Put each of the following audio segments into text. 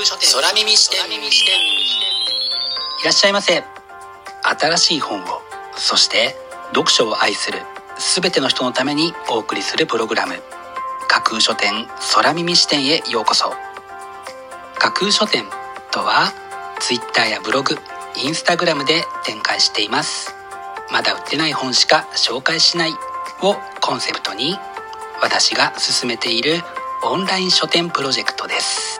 空書店。空耳視点。いらっしゃいませ。新しい本をそして読書を愛する全ての人のためにお送りするプログラム。架空書店空耳視点へようこそ。架空書店とは Twitter やブログインスタグラムで展開しています。まだ売ってない本しか紹介しないをコンセプトに私が進めているオンライン書店プロジェクトです。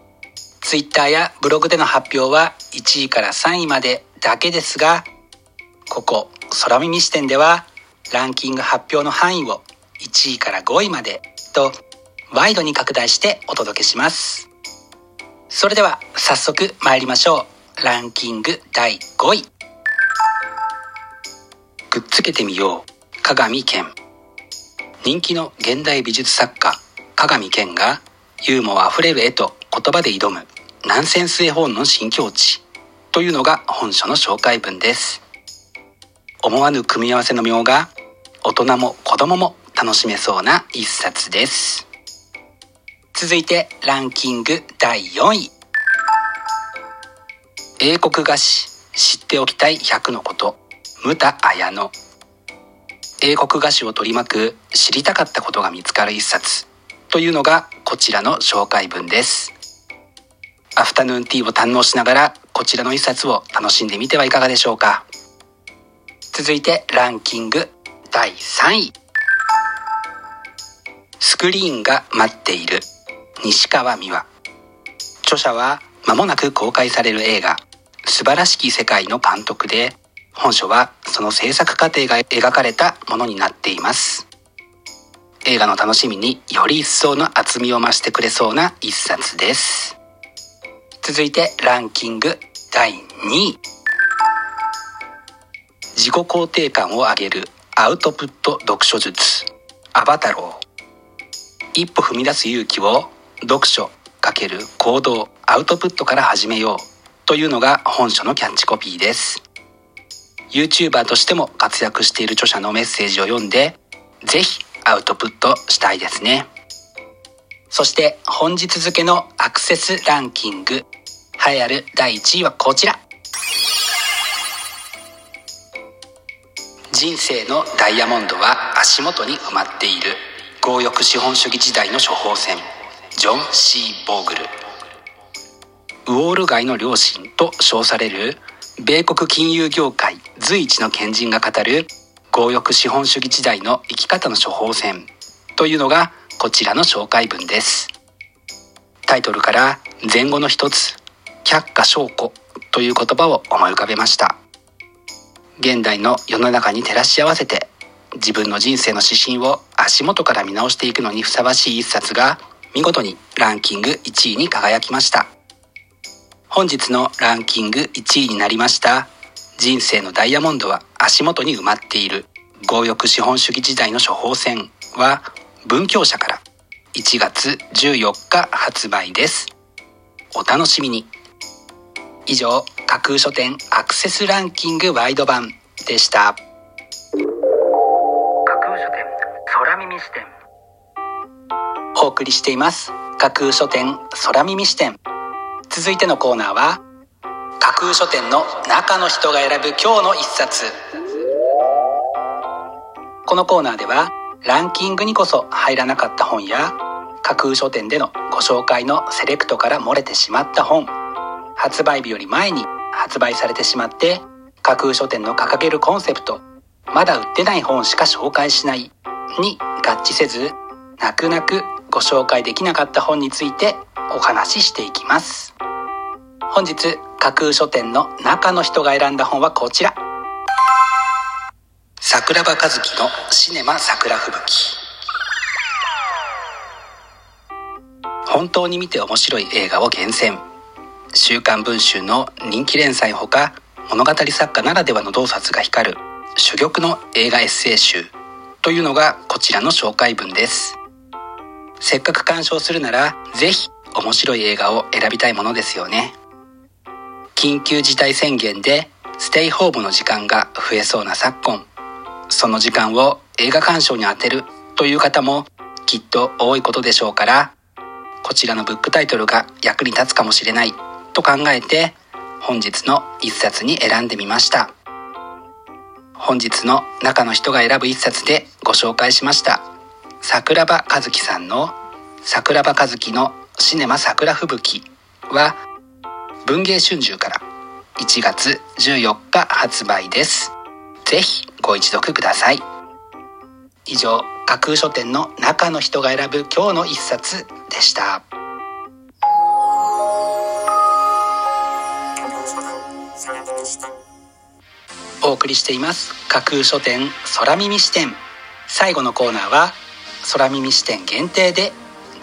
Twitter やブログでの発表は1位から3位までだけですがここ空耳視点ではランキング発表の範囲を1位から5位までとワイドに拡大してお届けします。それでは早速参りましょう。ランキング第5位。くっつけてみよう。鏡健人気の現代美術作家鏡健がユーモアあふれる絵と言葉で挑むナンセンス絵本の新境地というのが本書の紹介文です。思わぬ組み合わせの妙が大人も子供も楽しめそうな一冊です。続いてランキング第4位。英国菓子知っておきたい100のこと。ムタ綾乃。英国菓子を取り巻く知りたかったことが見つかる一冊。というのがこちらの紹介文です。アフタヌーンティーを堪能しながらこちらの一冊を楽しんでみてはいかがでしょうか。続いてランキング第3位。スクリーンが待っている西川美和。著者は間もなく公開される映画素晴らしき世界の監督で本書はその制作過程が描かれたものになっています。映画の楽しみにより一層の厚みを増してくれそうな一冊です。続いてランキング第2位。自己肯定感を上げるアウトプット読書術。アバタロー一歩踏み出す勇気を読書×行動。アウトプットから始めようというのが本書のキャッチコピーです。YouTuber としても活躍している著者のメッセージを読んでぜひアウトプットしたいですね。そして本日付のアクセスランキング栄えある第1位はこちら。人生のダイヤモンドは足元に埋まっている。強欲資本主義時代の処方箋。ジョン・ C・ ボーグル。ウォール街の両親と称される。米国金融業界随一の賢人が語る。強欲資本主義時代の生き方の処方箋。というのがこちらの紹介文です。タイトルから前後の一つ却下証拠という言葉を思い浮かべました。現代の世の中に照らし合わせて自分の人生の指針を足元から見直していくのにふさわしい一冊が見事にランキング1位に輝きました。本日のランキング1位になりました人生のダイヤモンドは足元に埋まっている。強欲資本主義時代の処方箋は文教社から。1月14日発売です。お楽しみに。以上架空書店アクセスランキングワイド版でした。架空書店空耳視点。お送りしています。架空書店空耳視点。続いてのコーナーは架空書店の中の人が選ぶ今日の一冊。このコーナーではランキングにこそ入らなかった本や架空書店でのご紹介のセレクトから漏れてしまった本。発売日より前に発売されてしまって架空書店の掲げるコンセプトまだ売ってない本しか紹介しないに合致せず泣く泣くご紹介できなかった本についてお話ししていきます。本日架空書店の中の人が選んだ本はこちら。桜庭和樹のシネマ桜吹雪。本当に見て面白い映画を厳選。週刊文春の人気連載ほか物語作家ならではの洞察が光る珠玉の映画エッセイ集。というのがこちらの紹介文です。せっかく鑑賞するならぜひ面白い映画を選びたいものですよね。緊急事態宣言でステイホームの時間が増えそうな昨今。その時間を映画鑑賞に充てるという方もきっと多いことでしょうからこちらのブックタイトルが役に立つかもしれないと考えて本日の一冊に選んでみました。本日の中の人が選ぶ一冊でご紹介しました。桜庭和樹さんの桜庭和樹のシネマ桜吹雪は文芸春秋から1月14日発売です。ぜひご一読ください。以上架空書店の中の人が選ぶ今日の一冊でした。お送りしています架空書店空耳視点。最後のコーナーは空耳視点限定で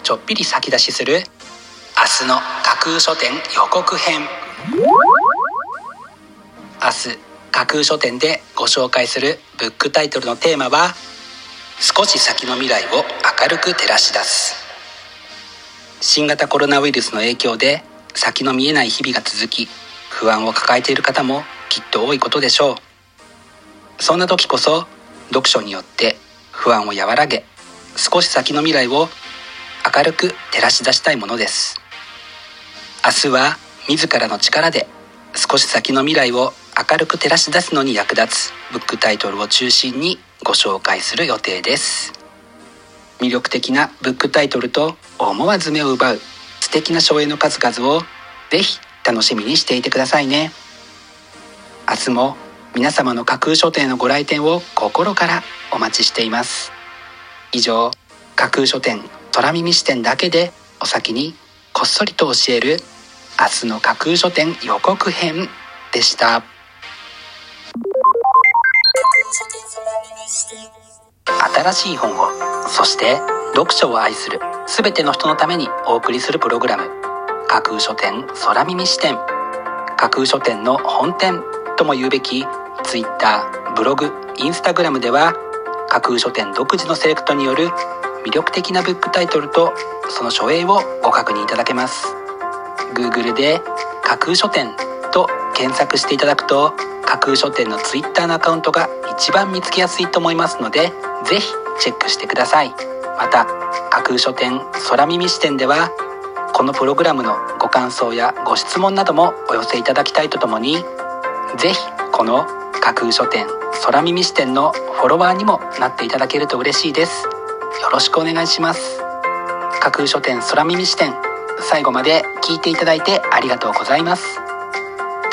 ちょっぴり先出しする明日の架空書店予告編。明日架空書店でご紹介するブックタイトルのテーマは少し先の未来を明るく照らし出す。新型コロナウイルスの影響で先の見えない日々が続き不安を抱えている方もきっと多いことでしょう。そんな時こそ読書によって不安を和らげ少し先の未来を明るく照らし出したいものです。明日は自らの力で少し先の未来を明るく照らし出すのに役立つブックタイトルを中心にご紹介する予定です。魅力的なブックタイトルと思わず目を奪う素敵な書影の数々をぜひ楽しみにしていてくださいね。明日も皆様の架空書店のご来店を心からお待ちしています。以上架空書店空耳視点だけでお先にこっそりと教える明日の架空書店予告編でした。新しい本をそして読書を愛する全ての人のためにお送りするプログラム。架空書店空耳視点。架空書店の本店とも言うべき Twitter ブログインスタグラムでは架空書店独自のセレクトによる魅力的なブックタイトルとその書影をご確認いただけます。Google で架空書店。検索していただくと架空書店の Twitter のアカウントが一番見つけやすいと思いますのでぜひチェックしてください。また架空書店空耳視点ではこのプログラムのご感想やご質問などもお寄せいただきたいとともにぜひこの架空書店空耳視点のフォロワーにもなっていただけると嬉しいです。よろしくお願いします。架空書店空耳視点最後まで聞いていただいてありがとうございます。